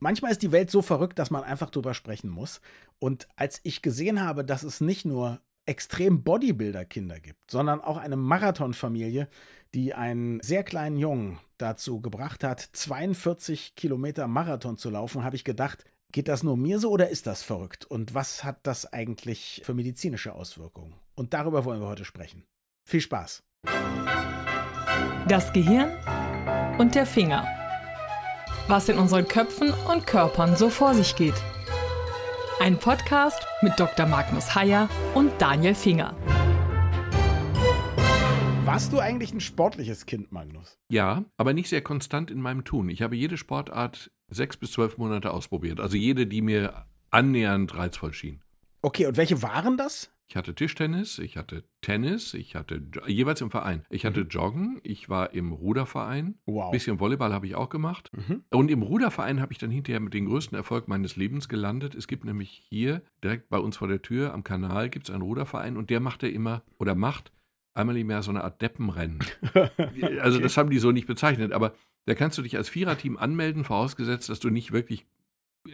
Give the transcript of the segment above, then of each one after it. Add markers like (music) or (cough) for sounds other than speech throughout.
Manchmal ist die Welt so verrückt, dass man einfach drüber sprechen muss. Und als ich gesehen habe, dass es nicht nur extrem Bodybuilder-Kinder gibt, sondern auch eine Marathonfamilie, die einen sehr kleinen Jungen dazu gebracht hat, 42 Kilometer Marathon zu laufen, habe ich gedacht, geht das nur mir so oder ist das verrückt? Und was hat das eigentlich für medizinische Auswirkungen? Und darüber wollen wir heute sprechen. Viel Spaß. Das Gehirn und der Finger. Was in unseren Köpfen und Körpern so vor sich geht. Ein Podcast mit Dr. Magnus Heyer und Daniel Finger. Warst du eigentlich ein sportliches Kind, Magnus? Ja, aber nicht sehr konstant in meinem Tun. Ich habe jede Sportart sechs bis zwölf Monate ausprobiert. Also jede, die mir annähernd reizvoll schien. Okay, und welche waren das? Ich hatte Tischtennis, ich hatte Tennis, ich hatte jeweils im Verein. Ich hatte mhm. Joggen, ich war im Ruderverein. Wow. Ein bisschen Volleyball habe ich auch gemacht. Mhm. Und im Ruderverein habe ich dann hinterher mit dem größten Erfolg meines Lebens gelandet. Es gibt nämlich hier direkt bei uns vor der Tür am Kanal gibt es einen Ruderverein und der macht ja immer oder macht einmal im Jahr so eine Art Deppenrennen. (laughs) also okay. das haben die so nicht bezeichnet, aber da kannst du dich als Viererteam anmelden, vorausgesetzt, dass du nicht wirklich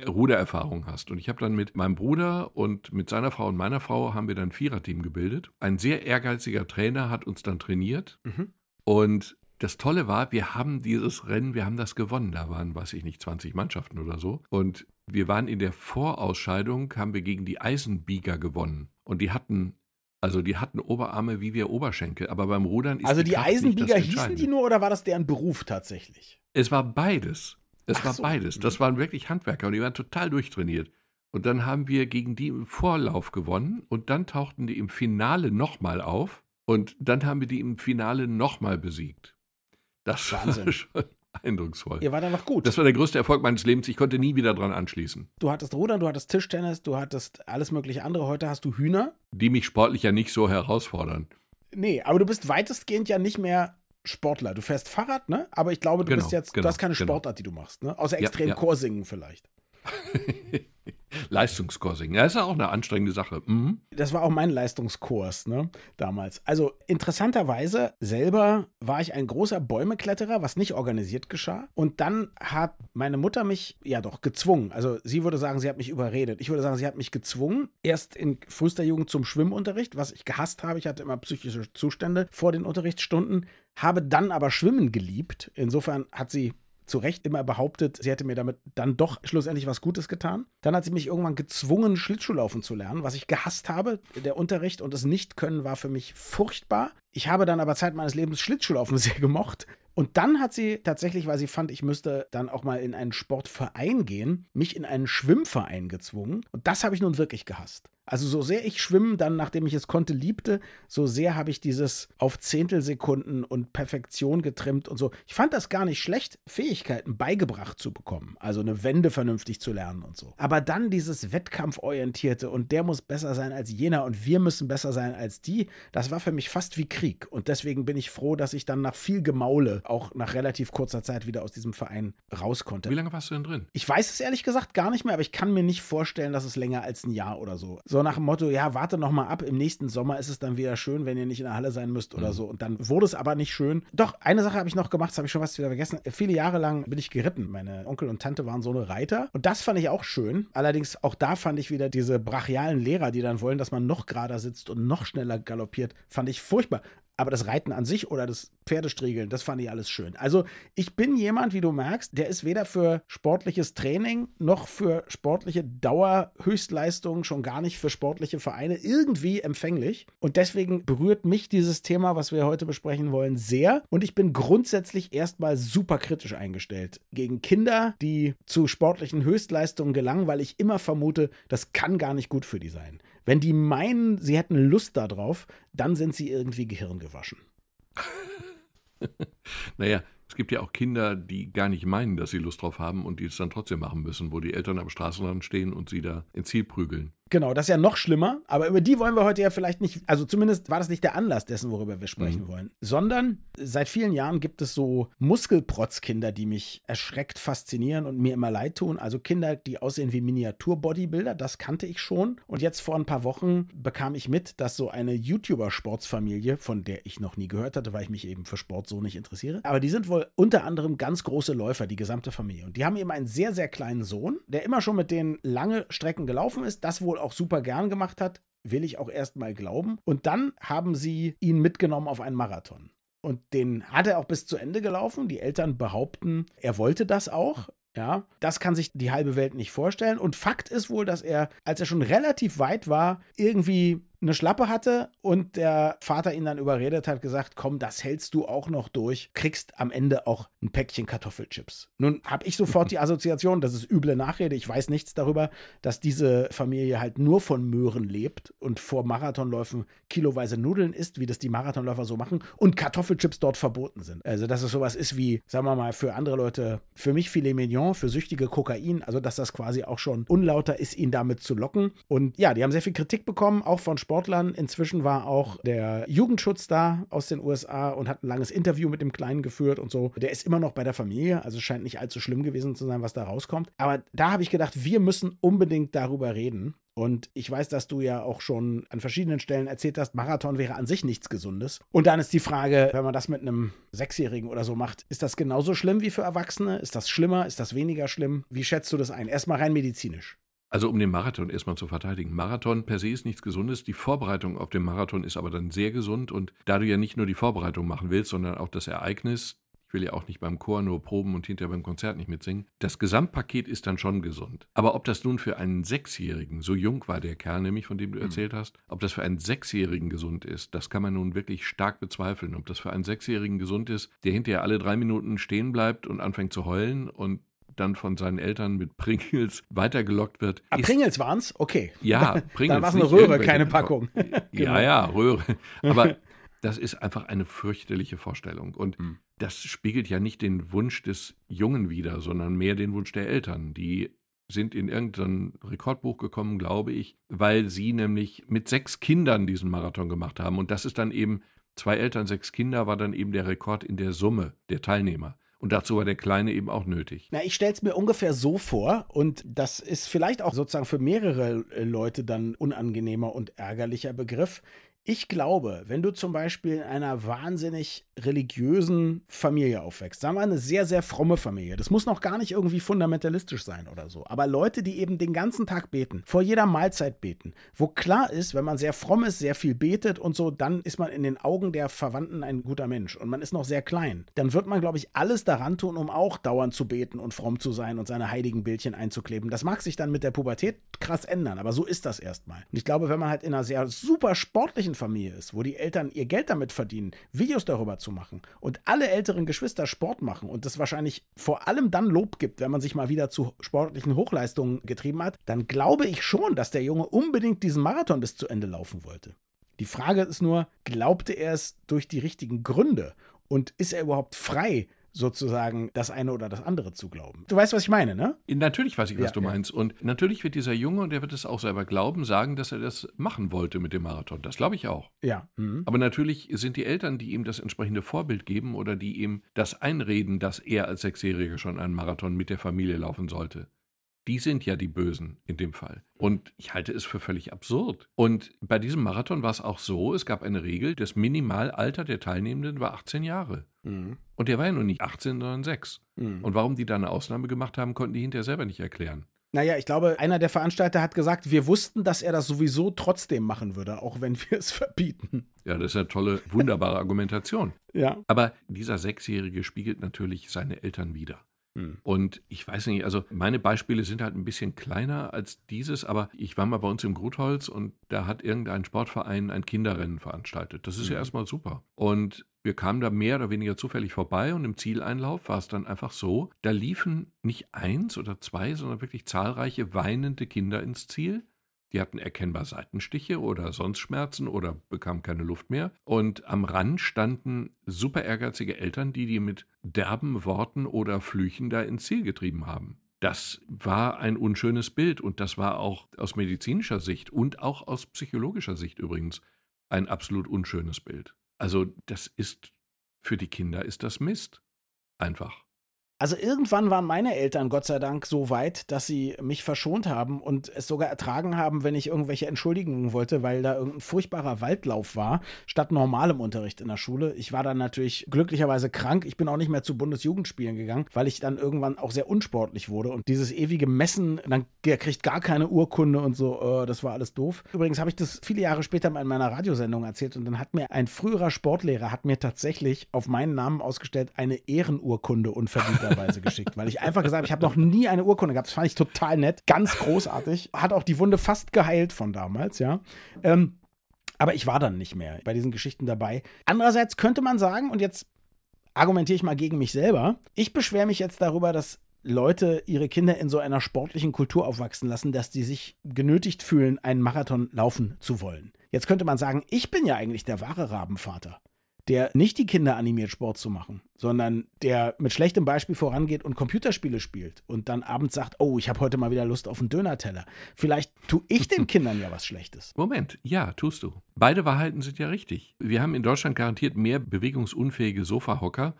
Rudererfahrung hast. Und ich habe dann mit meinem Bruder und mit seiner Frau und meiner Frau haben wir dann ein Viererteam gebildet. Ein sehr ehrgeiziger Trainer hat uns dann trainiert. Mhm. Und das Tolle war, wir haben dieses Rennen, wir haben das gewonnen. Da waren, weiß ich nicht, 20 Mannschaften oder so. Und wir waren in der Vorausscheidung, haben wir gegen die Eisenbieger gewonnen. Und die hatten, also die hatten Oberarme wie wir Oberschenkel. Aber beim Rudern ist Also die, die Eisenbieger hießen die nur oder war das deren Beruf tatsächlich? Es war beides. Es Ach war so. beides. Das mhm. waren wirklich Handwerker und die waren total durchtrainiert. Und dann haben wir gegen die im Vorlauf gewonnen und dann tauchten die im Finale nochmal auf und dann haben wir die im Finale nochmal besiegt. Das Wahnsinn. war (laughs) schon eindrucksvoll. Ihr war dann noch gut. Das war der größte Erfolg meines Lebens. Ich konnte nie wieder dran anschließen. Du hattest Rudern, du hattest Tischtennis, du hattest alles mögliche andere. Heute hast du Hühner. Die mich sportlich ja nicht so herausfordern. Nee, aber du bist weitestgehend ja nicht mehr Sportler. Du fährst Fahrrad, ne? Aber ich glaube, du genau, bist jetzt, genau, du hast keine genau. Sportart, die du machst, ne? Außer extrem ja, ja. Chorsingen vielleicht. (laughs) Leistungskorsingen. Ja, ist ja auch eine anstrengende Sache. Mhm. Das war auch mein Leistungskurs, ne, damals. Also interessanterweise selber war ich ein großer Bäumekletterer, was nicht organisiert geschah. Und dann hat meine Mutter mich ja doch gezwungen. Also sie würde sagen, sie hat mich überredet. Ich würde sagen, sie hat mich gezwungen. Erst in frühester Jugend zum Schwimmunterricht, was ich gehasst habe. Ich hatte immer psychische Zustände vor den Unterrichtsstunden, habe dann aber Schwimmen geliebt. Insofern hat sie zu Recht immer behauptet, sie hätte mir damit dann doch schlussendlich was Gutes getan. Dann hat sie mich irgendwann gezwungen, Schlittschuhlaufen zu lernen, was ich gehasst habe. Der Unterricht und das Nicht-Können war für mich furchtbar. Ich habe dann aber Zeit meines Lebens Schlittschuhlaufen (laughs) sehr gemocht. Und dann hat sie tatsächlich, weil sie fand, ich müsste dann auch mal in einen Sportverein gehen, mich in einen Schwimmverein gezwungen. Und das habe ich nun wirklich gehasst. Also so sehr ich Schwimmen dann, nachdem ich es konnte, liebte, so sehr habe ich dieses auf Zehntelsekunden und Perfektion getrimmt und so. Ich fand das gar nicht schlecht, Fähigkeiten beigebracht zu bekommen. Also eine Wende vernünftig zu lernen und so. Aber dann dieses Wettkampforientierte und der muss besser sein als jener und wir müssen besser sein als die, das war für mich fast wie Krieg. Und deswegen bin ich froh, dass ich dann nach viel Gemaule auch nach relativ kurzer Zeit wieder aus diesem Verein raus konnte. Wie lange warst du denn drin? Ich weiß es ehrlich gesagt gar nicht mehr, aber ich kann mir nicht vorstellen, dass es länger als ein Jahr oder so so nach dem Motto, ja, warte noch mal ab, im nächsten Sommer ist es dann wieder schön, wenn ihr nicht in der Halle sein müsst oder mhm. so. Und dann wurde es aber nicht schön. Doch, eine Sache habe ich noch gemacht, das habe ich schon fast wieder vergessen. Viele Jahre lang bin ich geritten. Meine Onkel und Tante waren so eine Reiter. Und das fand ich auch schön. Allerdings auch da fand ich wieder diese brachialen Lehrer, die dann wollen, dass man noch gerader sitzt und noch schneller galoppiert, fand ich furchtbar. Aber das Reiten an sich oder das Pferdestriegeln, das fand ich alles schön. Also ich bin jemand, wie du merkst, der ist weder für sportliches Training noch für sportliche Dauerhöchstleistungen, schon gar nicht für sportliche Vereine irgendwie empfänglich. Und deswegen berührt mich dieses Thema, was wir heute besprechen wollen, sehr. Und ich bin grundsätzlich erstmal super kritisch eingestellt gegen Kinder, die zu sportlichen Höchstleistungen gelangen, weil ich immer vermute, das kann gar nicht gut für die sein. Wenn die meinen, sie hätten Lust darauf, dann sind sie irgendwie gehirngewaschen. (laughs) naja, es gibt ja auch Kinder, die gar nicht meinen, dass sie Lust drauf haben und die es dann trotzdem machen müssen, wo die Eltern am Straßenrand stehen und sie da ins Ziel prügeln. Genau, das ist ja noch schlimmer, aber über die wollen wir heute ja vielleicht nicht, also zumindest war das nicht der Anlass dessen, worüber wir sprechen mhm. wollen, sondern seit vielen Jahren gibt es so Muskelprotzkinder, die mich erschreckt faszinieren und mir immer leid tun. Also Kinder, die aussehen wie Miniatur-Bodybuilder, das kannte ich schon. Und jetzt vor ein paar Wochen bekam ich mit, dass so eine YouTuber-Sportsfamilie, von der ich noch nie gehört hatte, weil ich mich eben für Sport so nicht interessiere, aber die sind wohl unter anderem ganz große Läufer, die gesamte Familie. Und die haben eben einen sehr, sehr kleinen Sohn, der immer schon mit denen lange Strecken gelaufen ist, das wohl auch super gern gemacht hat, will ich auch erstmal glauben. Und dann haben sie ihn mitgenommen auf einen Marathon. Und den hat er auch bis zu Ende gelaufen. Die Eltern behaupten, er wollte das auch. Ja, das kann sich die halbe Welt nicht vorstellen. Und Fakt ist wohl, dass er, als er schon relativ weit war, irgendwie eine Schlappe hatte und der Vater ihn dann überredet hat, gesagt, komm, das hältst du auch noch durch, kriegst am Ende auch ein Päckchen Kartoffelchips. Nun habe ich sofort die (laughs) Assoziation, das ist üble Nachrede, ich weiß nichts darüber, dass diese Familie halt nur von Möhren lebt und vor Marathonläufen kiloweise Nudeln isst, wie das die Marathonläufer so machen und Kartoffelchips dort verboten sind. Also dass es sowas ist wie, sagen wir mal, für andere Leute, für mich Filet Mignon, für Süchtige Kokain, also dass das quasi auch schon unlauter ist, ihn damit zu locken. Und ja, die haben sehr viel Kritik bekommen, auch von Sport Sportlern. Inzwischen war auch der Jugendschutz da aus den USA und hat ein langes Interview mit dem Kleinen geführt und so. Der ist immer noch bei der Familie, also scheint nicht allzu schlimm gewesen zu sein, was da rauskommt. Aber da habe ich gedacht, wir müssen unbedingt darüber reden. Und ich weiß, dass du ja auch schon an verschiedenen Stellen erzählt hast, Marathon wäre an sich nichts Gesundes. Und dann ist die Frage, wenn man das mit einem Sechsjährigen oder so macht, ist das genauso schlimm wie für Erwachsene? Ist das schlimmer? Ist das weniger schlimm? Wie schätzt du das ein? Erstmal rein medizinisch. Also um den Marathon erstmal zu verteidigen. Marathon per se ist nichts Gesundes. Die Vorbereitung auf den Marathon ist aber dann sehr gesund. Und da du ja nicht nur die Vorbereitung machen willst, sondern auch das Ereignis, ich will ja auch nicht beim Chor nur proben und hinterher beim Konzert nicht mitsingen. Das Gesamtpaket ist dann schon gesund. Aber ob das nun für einen Sechsjährigen, so jung war der Kerl nämlich, von dem du hm. erzählt hast, ob das für einen Sechsjährigen gesund ist, das kann man nun wirklich stark bezweifeln. Ob das für einen Sechsjährigen gesund ist, der hinterher alle drei Minuten stehen bleibt und anfängt zu heulen und dann von seinen Eltern mit Pringles (laughs) weitergelockt wird. Ah, Pringles waren es? Okay. Ja, Pringles. Dann war es eine Röhre, keine Packung. (laughs) genau. Ja, ja, Röhre. Aber (laughs) das ist einfach eine fürchterliche Vorstellung. Und mhm. das spiegelt ja nicht den Wunsch des Jungen wider, sondern mehr den Wunsch der Eltern. Die sind in irgendein Rekordbuch gekommen, glaube ich, weil sie nämlich mit sechs Kindern diesen Marathon gemacht haben. Und das ist dann eben, zwei Eltern, sechs Kinder, war dann eben der Rekord in der Summe der Teilnehmer. Und dazu war der Kleine eben auch nötig. Na, ich stelle es mir ungefähr so vor, und das ist vielleicht auch sozusagen für mehrere äh, Leute dann unangenehmer und ärgerlicher Begriff. Ich glaube, wenn du zum Beispiel in einer wahnsinnig religiösen Familie aufwächst, sagen wir eine sehr, sehr fromme Familie, das muss noch gar nicht irgendwie fundamentalistisch sein oder so, aber Leute, die eben den ganzen Tag beten, vor jeder Mahlzeit beten, wo klar ist, wenn man sehr fromm ist, sehr viel betet und so, dann ist man in den Augen der Verwandten ein guter Mensch und man ist noch sehr klein, dann wird man, glaube ich, alles daran tun, um auch dauernd zu beten und fromm zu sein und seine heiligen Bildchen einzukleben. Das mag sich dann mit der Pubertät krass ändern, aber so ist das erstmal. Und ich glaube, wenn man halt in einer sehr super sportlichen Familie ist, wo die Eltern ihr Geld damit verdienen, Videos darüber zu machen und alle älteren Geschwister Sport machen und es wahrscheinlich vor allem dann Lob gibt, wenn man sich mal wieder zu sportlichen Hochleistungen getrieben hat, dann glaube ich schon, dass der Junge unbedingt diesen Marathon bis zu Ende laufen wollte. Die Frage ist nur, glaubte er es durch die richtigen Gründe und ist er überhaupt frei sozusagen das eine oder das andere zu glauben. Du weißt, was ich meine, ne? Natürlich weiß ich, was ja, du ja. meinst. Und natürlich wird dieser Junge, und der wird es auch selber glauben, sagen, dass er das machen wollte mit dem Marathon. Das glaube ich auch. Ja. Mhm. Aber natürlich sind die Eltern, die ihm das entsprechende Vorbild geben oder die ihm das einreden, dass er als Sechsjähriger schon einen Marathon mit der Familie laufen sollte. Die sind ja die Bösen in dem Fall. Und ich halte es für völlig absurd. Und bei diesem Marathon war es auch so, es gab eine Regel, das Minimalalter der Teilnehmenden war 18 Jahre. Mhm. Und der war ja nur nicht 18, sondern 6. Mhm. Und warum die da eine Ausnahme gemacht haben, konnten die hinterher selber nicht erklären. Naja, ich glaube, einer der Veranstalter hat gesagt, wir wussten, dass er das sowieso trotzdem machen würde, auch wenn wir (laughs) es verbieten. Ja, das ist eine tolle, wunderbare Argumentation. Ja. Aber dieser Sechsjährige spiegelt natürlich seine Eltern wider. Hm. Und ich weiß nicht, also meine Beispiele sind halt ein bisschen kleiner als dieses, aber ich war mal bei uns im Grutholz und da hat irgendein Sportverein ein Kinderrennen veranstaltet. Das ist mhm. ja erstmal super. Und wir kamen da mehr oder weniger zufällig vorbei und im Zieleinlauf war es dann einfach so, da liefen nicht eins oder zwei, sondern wirklich zahlreiche weinende Kinder ins Ziel die hatten erkennbar Seitenstiche oder sonst Schmerzen oder bekamen keine Luft mehr. Und am Rand standen super ehrgeizige Eltern, die die mit derben Worten oder Flüchen da ins Ziel getrieben haben. Das war ein unschönes Bild und das war auch aus medizinischer Sicht und auch aus psychologischer Sicht übrigens ein absolut unschönes Bild. Also das ist für die Kinder ist das Mist. Einfach. Also irgendwann waren meine Eltern Gott sei Dank so weit, dass sie mich verschont haben und es sogar ertragen haben, wenn ich irgendwelche Entschuldigungen wollte, weil da irgendein furchtbarer Waldlauf war, statt normalem Unterricht in der Schule. Ich war dann natürlich glücklicherweise krank. Ich bin auch nicht mehr zu Bundesjugendspielen gegangen, weil ich dann irgendwann auch sehr unsportlich wurde und dieses ewige Messen, dann kriegt gar keine Urkunde und so, uh, das war alles doof. Übrigens habe ich das viele Jahre später in meiner Radiosendung erzählt und dann hat mir ein früherer Sportlehrer hat mir tatsächlich auf meinen Namen ausgestellt eine Ehrenurkunde unverdient verdienterweise geschickt, weil ich einfach gesagt habe, ich habe noch nie eine Urkunde gehabt. Das fand ich total nett, ganz großartig. Hat auch die Wunde fast geheilt von damals, ja. Ähm, aber ich war dann nicht mehr bei diesen Geschichten dabei. Andererseits könnte man sagen, und jetzt argumentiere ich mal gegen mich selber, ich beschwere mich jetzt darüber, dass Leute ihre Kinder in so einer sportlichen Kultur aufwachsen lassen, dass die sich genötigt fühlen, einen Marathon laufen zu wollen. Jetzt könnte man sagen, ich bin ja eigentlich der wahre Rabenvater der nicht die Kinder animiert, Sport zu machen, sondern der mit schlechtem Beispiel vorangeht und Computerspiele spielt und dann abends sagt, oh, ich habe heute mal wieder Lust auf einen Dönerteller. Vielleicht tue ich den (laughs) Kindern ja was Schlechtes. Moment, ja, tust du. Beide Wahrheiten sind ja richtig. Wir haben in Deutschland garantiert mehr bewegungsunfähige Sofahocker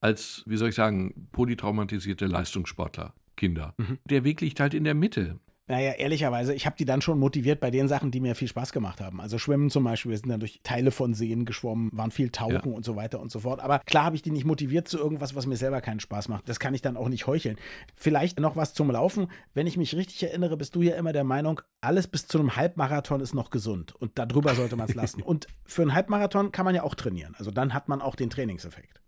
als, wie soll ich sagen, polytraumatisierte Leistungssportler. Kinder. Mhm. Der Weg liegt halt in der Mitte. Naja, ehrlicherweise, ich habe die dann schon motiviert bei den Sachen, die mir viel Spaß gemacht haben. Also Schwimmen zum Beispiel, wir sind dann durch Teile von Seen geschwommen, waren viel Tauchen ja. und so weiter und so fort. Aber klar habe ich die nicht motiviert zu irgendwas, was mir selber keinen Spaß macht. Das kann ich dann auch nicht heucheln. Vielleicht noch was zum Laufen. Wenn ich mich richtig erinnere, bist du ja immer der Meinung, alles bis zu einem Halbmarathon ist noch gesund. Und darüber sollte man es (laughs) lassen. und für einen Halbmarathon kann man ja auch trainieren. Also dann hat man auch den Trainingseffekt.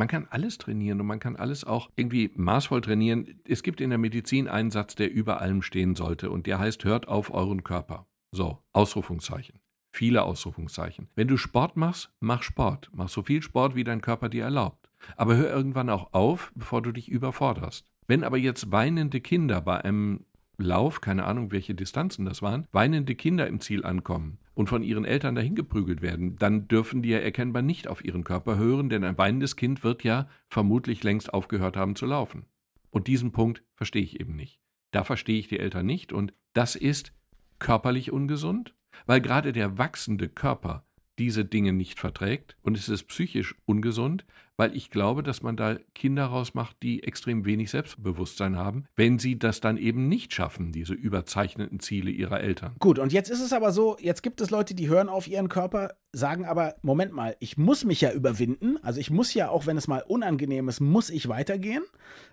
Man kann alles trainieren und man kann alles auch irgendwie maßvoll trainieren. Es gibt in der Medizin einen Satz, der über allem stehen sollte und der heißt, hört auf euren Körper. So, Ausrufungszeichen. Viele Ausrufungszeichen. Wenn du Sport machst, mach Sport. Mach so viel Sport, wie dein Körper dir erlaubt. Aber hör irgendwann auch auf, bevor du dich überforderst. Wenn aber jetzt weinende Kinder bei einem Lauf, keine Ahnung, welche Distanzen das waren, weinende Kinder im Ziel ankommen und von ihren Eltern dahin geprügelt werden, dann dürfen die ja erkennbar nicht auf ihren Körper hören, denn ein weinendes Kind wird ja vermutlich längst aufgehört haben zu laufen. Und diesen Punkt verstehe ich eben nicht. Da verstehe ich die Eltern nicht und das ist körperlich ungesund, weil gerade der wachsende Körper diese Dinge nicht verträgt und es ist psychisch ungesund, weil ich glaube, dass man da Kinder rausmacht, die extrem wenig Selbstbewusstsein haben, wenn sie das dann eben nicht schaffen, diese überzeichneten Ziele ihrer Eltern. Gut, und jetzt ist es aber so, jetzt gibt es Leute, die hören auf ihren Körper, sagen aber, Moment mal, ich muss mich ja überwinden, also ich muss ja, auch wenn es mal unangenehm ist, muss ich weitergehen.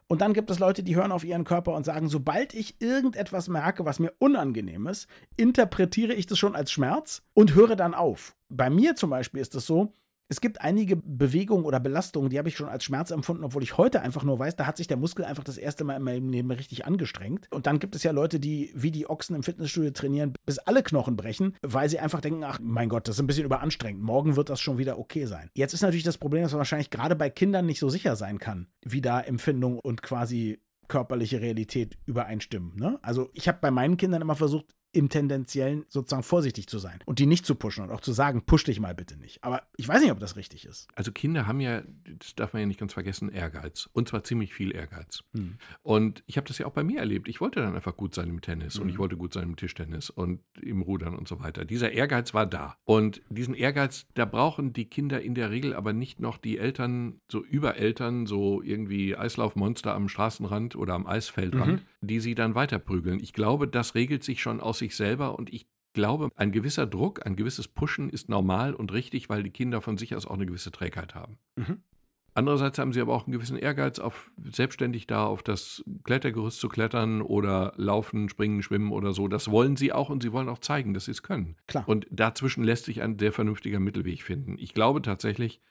Und dann gibt es Leute, die hören auf ihren Körper und sagen, sobald ich irgendetwas merke, was mir unangenehm ist, interpretiere ich das schon als Schmerz und höre dann auf. Bei mir zum Beispiel ist es so, es gibt einige Bewegungen oder Belastungen, die habe ich schon als Schmerz empfunden, obwohl ich heute einfach nur weiß, da hat sich der Muskel einfach das erste Mal in meinem Leben richtig angestrengt. Und dann gibt es ja Leute, die wie die Ochsen im Fitnessstudio trainieren, bis alle Knochen brechen, weil sie einfach denken, ach mein Gott, das ist ein bisschen überanstrengend. Morgen wird das schon wieder okay sein. Jetzt ist natürlich das Problem, dass man wahrscheinlich gerade bei Kindern nicht so sicher sein kann, wie da Empfindung und quasi körperliche Realität übereinstimmen. Ne? Also ich habe bei meinen Kindern immer versucht, im Tendenziellen sozusagen vorsichtig zu sein und die nicht zu pushen und auch zu sagen, push dich mal bitte nicht. Aber ich weiß nicht, ob das richtig ist. Also Kinder haben ja, das darf man ja nicht ganz vergessen, Ehrgeiz. Und zwar ziemlich viel Ehrgeiz. Hm. Und ich habe das ja auch bei mir erlebt. Ich wollte dann einfach gut sein im Tennis hm. und ich wollte gut sein im Tischtennis und im Rudern und so weiter. Dieser Ehrgeiz war da. Und diesen Ehrgeiz, da brauchen die Kinder in der Regel aber nicht noch die Eltern, so Übereltern, so irgendwie Eislaufmonster am Straßenrand oder am Eisfeldrand, mhm. die sie dann weiterprügeln. Ich glaube, das regelt sich schon aus sich sich selber und ich glaube, ein gewisser Druck, ein gewisses Pushen ist normal und richtig, weil die Kinder von sich aus auch eine gewisse Trägheit haben. Mhm. Andererseits haben sie aber auch einen gewissen Ehrgeiz, auf selbstständig da auf das Klettergerüst zu klettern oder laufen, springen, schwimmen oder so. Das wollen sie auch und sie wollen auch zeigen, dass sie es können. Klar. Und dazwischen lässt sich ein sehr vernünftiger Mittelweg finden. Ich glaube tatsächlich,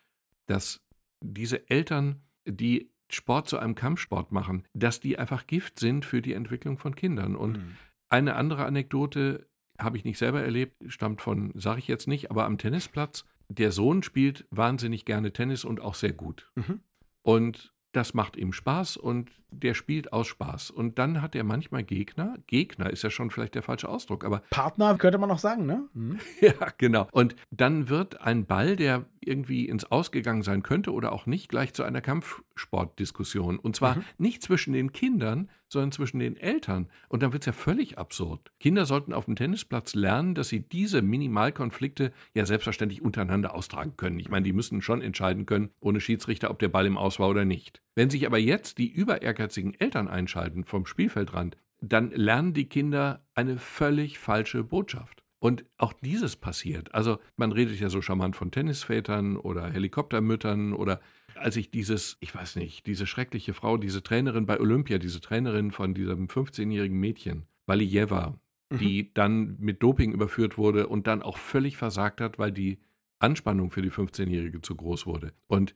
dass diese Eltern, die Sport zu einem Kampfsport machen, dass die einfach Gift sind für die Entwicklung von Kindern. Und mhm. Eine andere Anekdote habe ich nicht selber erlebt, stammt von, sage ich jetzt nicht, aber am Tennisplatz. Der Sohn spielt wahnsinnig gerne Tennis und auch sehr gut. Mhm. Und das macht ihm Spaß und der spielt aus Spaß. Und dann hat er manchmal Gegner. Gegner ist ja schon vielleicht der falsche Ausdruck, aber. Partner könnte man noch sagen, ne? Mhm. (laughs) ja, genau. Und dann wird ein Ball, der irgendwie ins Ausgegangen sein könnte oder auch nicht, gleich zu einer Kampfsportdiskussion. Und zwar mhm. nicht zwischen den Kindern, sondern zwischen den Eltern. Und dann wird es ja völlig absurd. Kinder sollten auf dem Tennisplatz lernen, dass sie diese Minimalkonflikte ja selbstverständlich untereinander austragen können. Ich meine, die müssen schon entscheiden können, ohne Schiedsrichter, ob der Ball im Aus war oder nicht. Wenn sich aber jetzt die über ehrgeizigen Eltern einschalten vom Spielfeldrand, dann lernen die Kinder eine völlig falsche Botschaft. Und auch dieses passiert. Also man redet ja so charmant von Tennisvätern oder Helikoptermüttern oder als ich dieses, ich weiß nicht, diese schreckliche Frau, diese Trainerin bei Olympia, diese Trainerin von diesem 15-jährigen Mädchen, Valijeva, mhm. die dann mit Doping überführt wurde und dann auch völlig versagt hat, weil die Anspannung für die 15-Jährige zu groß wurde. Und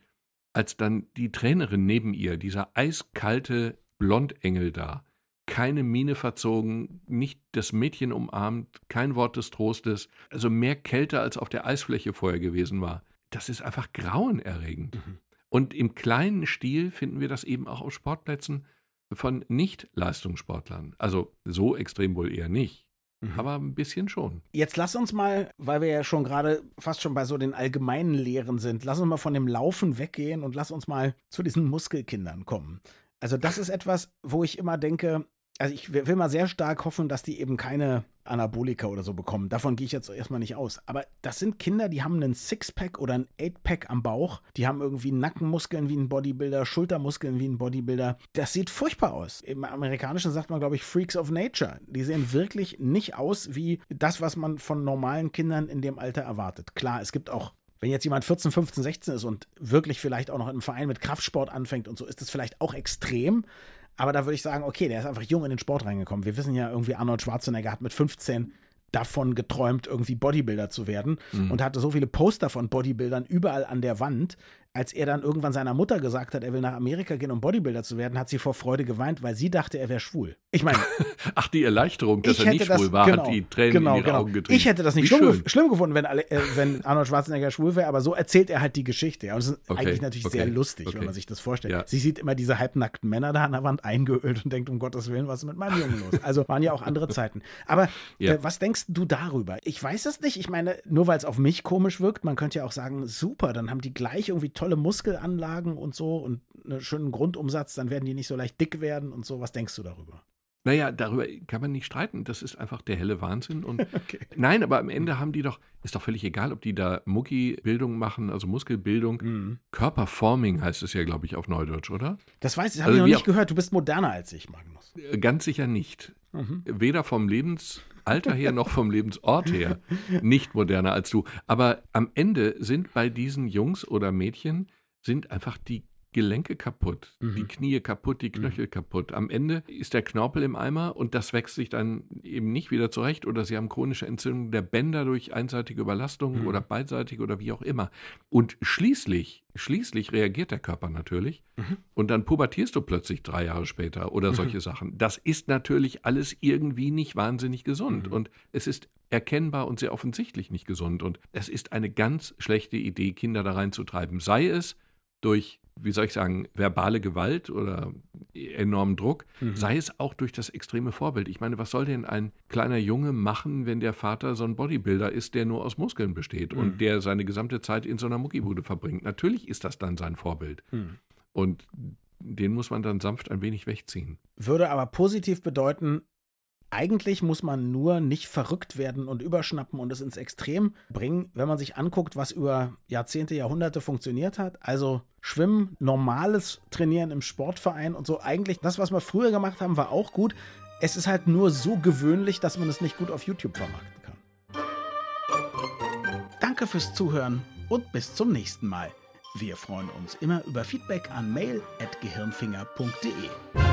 als dann die Trainerin neben ihr, dieser eiskalte Blondengel da, keine Miene verzogen, nicht das Mädchen umarmt, kein Wort des Trostes, also mehr Kälte als auf der Eisfläche vorher gewesen war. Das ist einfach grauenerregend. Mhm. Und im kleinen Stil finden wir das eben auch auf Sportplätzen von Nicht-Leistungssportlern. Also so extrem wohl eher nicht. Mhm. Aber ein bisschen schon. Jetzt lass uns mal, weil wir ja schon gerade fast schon bei so den allgemeinen Lehren sind, lass uns mal von dem Laufen weggehen und lass uns mal zu diesen Muskelkindern kommen. Also das ist etwas, wo ich immer denke, also ich will mal sehr stark hoffen, dass die eben keine Anabolika oder so bekommen. Davon gehe ich jetzt erstmal nicht aus. Aber das sind Kinder, die haben einen Sixpack oder ein Eightpack am Bauch. Die haben irgendwie Nackenmuskeln wie ein Bodybuilder, Schultermuskeln wie ein Bodybuilder. Das sieht furchtbar aus. Im Amerikanischen sagt man, glaube ich, Freaks of Nature. Die sehen wirklich nicht aus wie das, was man von normalen Kindern in dem Alter erwartet. Klar, es gibt auch wenn jetzt jemand 14, 15, 16 ist und wirklich vielleicht auch noch einem Verein mit Kraftsport anfängt und so, ist das vielleicht auch extrem. Aber da würde ich sagen, okay, der ist einfach jung in den Sport reingekommen. Wir wissen ja irgendwie, Arnold Schwarzenegger hat mit 15 davon geträumt, irgendwie Bodybuilder zu werden mhm. und hatte so viele Poster von Bodybuildern überall an der Wand, als er dann irgendwann seiner Mutter gesagt hat, er will nach Amerika gehen, um Bodybuilder zu werden, hat sie vor Freude geweint, weil sie dachte, er wäre schwul. Ich meine. (laughs) Ach, die Erleichterung, dass er nicht schwul das, war, genau, hat die Tränen genau, in ihre genau. Augen getrieben. Ich hätte das nicht schlimm, schlimm, gefunden, wenn, äh, wenn, Arnold Schwarzenegger schwul wäre, aber so erzählt er halt die Geschichte. Und es ist okay, eigentlich natürlich okay, sehr lustig, okay. wenn man sich das vorstellt. Ja. Sie sieht immer diese halbnackten Männer da an der Wand eingeölt und denkt, um Gottes Willen, was ist mit meinem Jungen los? Also waren ja auch andere Zeiten. Aber (laughs) ja. äh, was denkst du darüber? Ich weiß es nicht. Ich meine, nur weil es auf mich komisch wirkt, man könnte ja auch sagen, super, dann haben die gleich irgendwie tolle Muskelanlagen Anlagen und so und einen schönen Grundumsatz, dann werden die nicht so leicht dick werden und so. Was denkst du darüber? Naja, darüber kann man nicht streiten. Das ist einfach der helle Wahnsinn. Und (laughs) okay. Nein, aber am Ende haben die doch, ist doch völlig egal, ob die da Muckibildung machen, also Muskelbildung. Mhm. Körperforming heißt es ja, glaube ich, auf Neudeutsch, oder? Das weiß ich, habe also ich noch nicht gehört. Du bist moderner als ich, Magnus. Ganz sicher nicht. Mhm. Weder vom Lebensalter her noch vom Lebensort her nicht moderner als du. Aber am Ende sind bei diesen Jungs oder Mädchen sind einfach die Gelenke kaputt, mhm. die Knie kaputt, die mhm. Knöchel mhm. kaputt. Am Ende ist der Knorpel im Eimer und das wächst sich dann eben nicht wieder zurecht oder sie haben chronische Entzündung der Bänder durch einseitige Überlastung mhm. oder beidseitig oder wie auch immer. Und schließlich, schließlich reagiert der Körper natürlich mhm. und dann pubertierst du plötzlich drei Jahre später oder mhm. solche Sachen. Das ist natürlich alles irgendwie nicht wahnsinnig gesund und es ist erkennbar und sehr offensichtlich nicht gesund und es ist eine ganz schlechte Idee, Kinder da reinzutreiben. Sei es durch, wie soll ich sagen, verbale Gewalt oder enormen Druck, mhm. sei es auch durch das extreme Vorbild. Ich meine, was soll denn ein kleiner Junge machen, wenn der Vater so ein Bodybuilder ist, der nur aus Muskeln besteht mhm. und der seine gesamte Zeit in so einer Muckibude verbringt? Natürlich ist das dann sein Vorbild. Mhm. Und den muss man dann sanft ein wenig wegziehen. Würde aber positiv bedeuten, eigentlich muss man nur nicht verrückt werden und überschnappen und es ins Extrem bringen, wenn man sich anguckt, was über Jahrzehnte, Jahrhunderte funktioniert hat. Also Schwimmen, normales Trainieren im Sportverein und so. Eigentlich das, was wir früher gemacht haben, war auch gut. Es ist halt nur so gewöhnlich, dass man es nicht gut auf YouTube vermarkten kann. Danke fürs Zuhören und bis zum nächsten Mal. Wir freuen uns immer über Feedback an mail.gehirnfinger.de.